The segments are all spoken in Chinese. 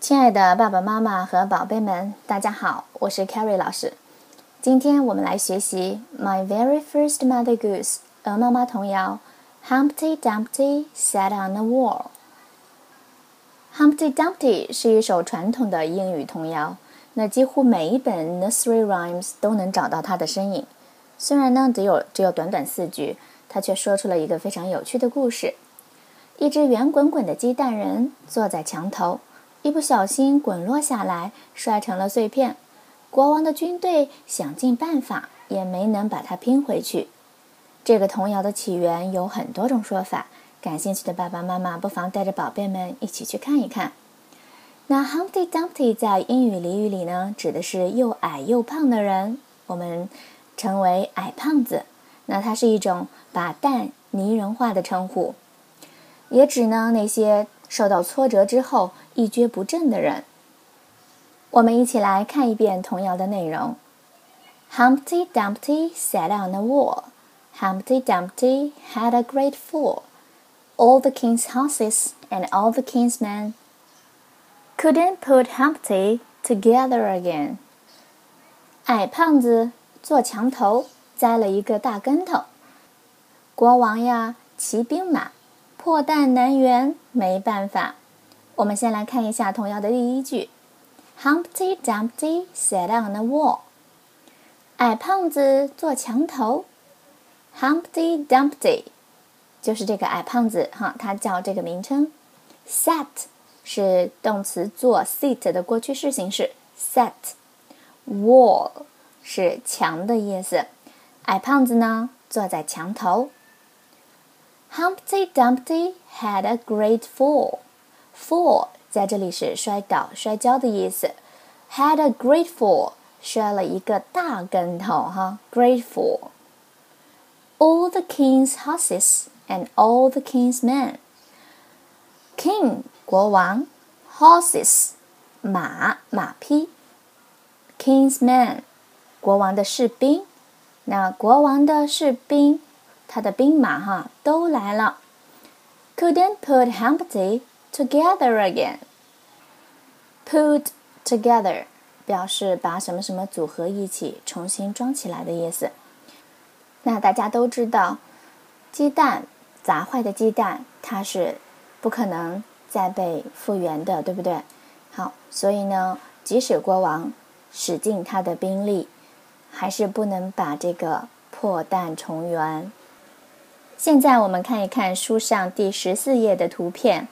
亲爱的爸爸妈妈和宝贝们，大家好，我是 Carrie 老师。今天我们来学习《My Very First Mother Goose》鹅妈妈童谣，Humpty Dumpty sat on the wall。Humpty Dumpty 是一首传统的英语童谣，那几乎每一本 Nursery Rhymes 都能找到它的身影。虽然呢只有只有短短四句，它却说出了一个非常有趣的故事。一只圆滚滚的鸡蛋人坐在墙头。一不小心滚落下来，摔成了碎片。国王的军队想尽办法，也没能把它拼回去。这个童谣的起源有很多种说法，感兴趣的爸爸妈妈不妨带着宝贝们一起去看一看。那 Humpty Dumpty 在英语俚语里呢，指的是又矮又胖的人，我们称为矮胖子。那它是一种把蛋拟人化的称呼，也指呢那些。受到挫折之后一蹶不振的人，我们一起来看一遍童谣的内容。Humpty Dumpty sat on a wall. Humpty Dumpty had a great fall. All the king's horses and all the king's men couldn't put Humpty together again. 矮胖子坐墙头栽了一个大跟头。国王呀，骑兵马。破蛋难圆，没办法。 我们先来看一下童谣的第一句：Humpty Dumpty sat on the wall。矮胖子坐墙头。Humpty Dumpty 就是这个矮胖子哈，他叫这个名称。Sat 是动词坐 sit 的过去式形式。Sat wall 是墙的意思。矮胖子呢，坐在墙头。Humpty Dumpty had a great fall. Fall 在这里是摔倒、摔跤的意思。Had a great fall，摔了一个大跟头哈。Great fall. All the king's horses and all the king's men. King 国王，horses 马马匹，king's men 国王的士兵。那国王的士兵他的兵马哈都来了，couldn't put Humpty together again. Put together 表示把什么什么组合一起，重新装起来的意思。那大家都知道，鸡蛋砸坏的鸡蛋，它是不可能再被复原的，对不对？好，所以呢，即使国王使尽他的兵力，还是不能把这个破蛋重圆。现在我们看一看书上第十四页的图片。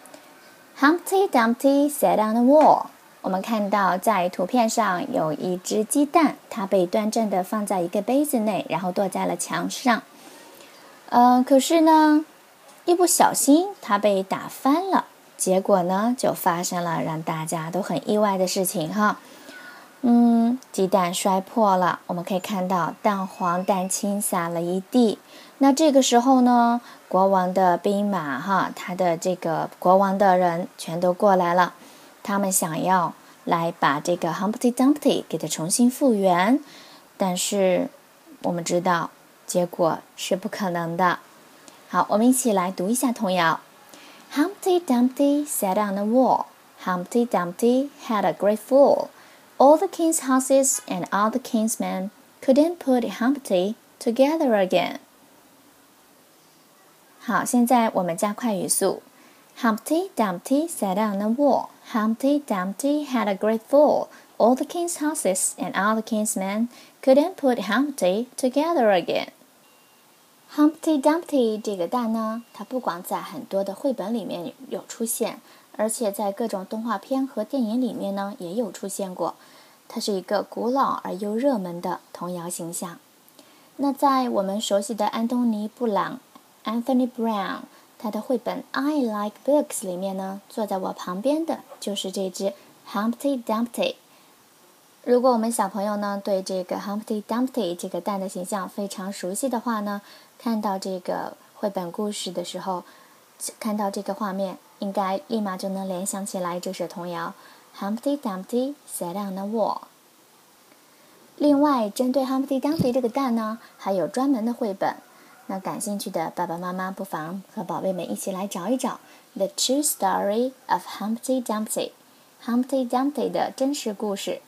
Humpty Dumpty sat on the wall。我们看到在图片上有一只鸡蛋，它被端正的放在一个杯子内，然后落在了墙上。嗯，可是呢，一不小心它被打翻了，结果呢就发生了让大家都很意外的事情哈。嗯，鸡蛋摔破了，我们可以看到蛋黄蛋清洒了一地。那这个时候呢，国王的兵马哈，他的这个国王的人全都过来了，他们想要来把这个 Humpty Dumpty 给它重新复原，但是我们知道结果是不可能的。好，我们一起来读一下童谣：Humpty Dumpty sat on the wall. Humpty Dumpty had a great fall. All the king's horses and all the king's men couldn't put Humpty together again. 好，现在我们加快语速。Humpty Dumpty sat on the wall. Humpty Dumpty had a great fall. All the king's horses and all the king's men couldn't put Humpty together again. Humpty Dumpty 这个蛋呢，它不光在很多的绘本里面有出现， 而且在各种动画片和电影里面呢也有出现过。它是一个古老而又热门的童谣形象。那在我们熟悉的安东尼·布朗 （Anthony Brown） 他的绘本《I Like Books》里面呢，坐在我旁边的就是这只 Humpty Dumpty。如果我们小朋友呢对这个 Humpty Dumpty 这个蛋的形象非常熟悉的话呢，看到这个绘本故事的时候，看到这个画面，应该立马就能联想起来这首童谣。Humpty Dumpty sat on the wall。另外，针对 Humpty Dumpty 这个蛋呢，还有专门的绘本。那感兴趣的爸爸妈妈不妨和宝贝们一起来找一找《The True Story of Humpty Dumpty》Humpty Dumpty 的真实故事。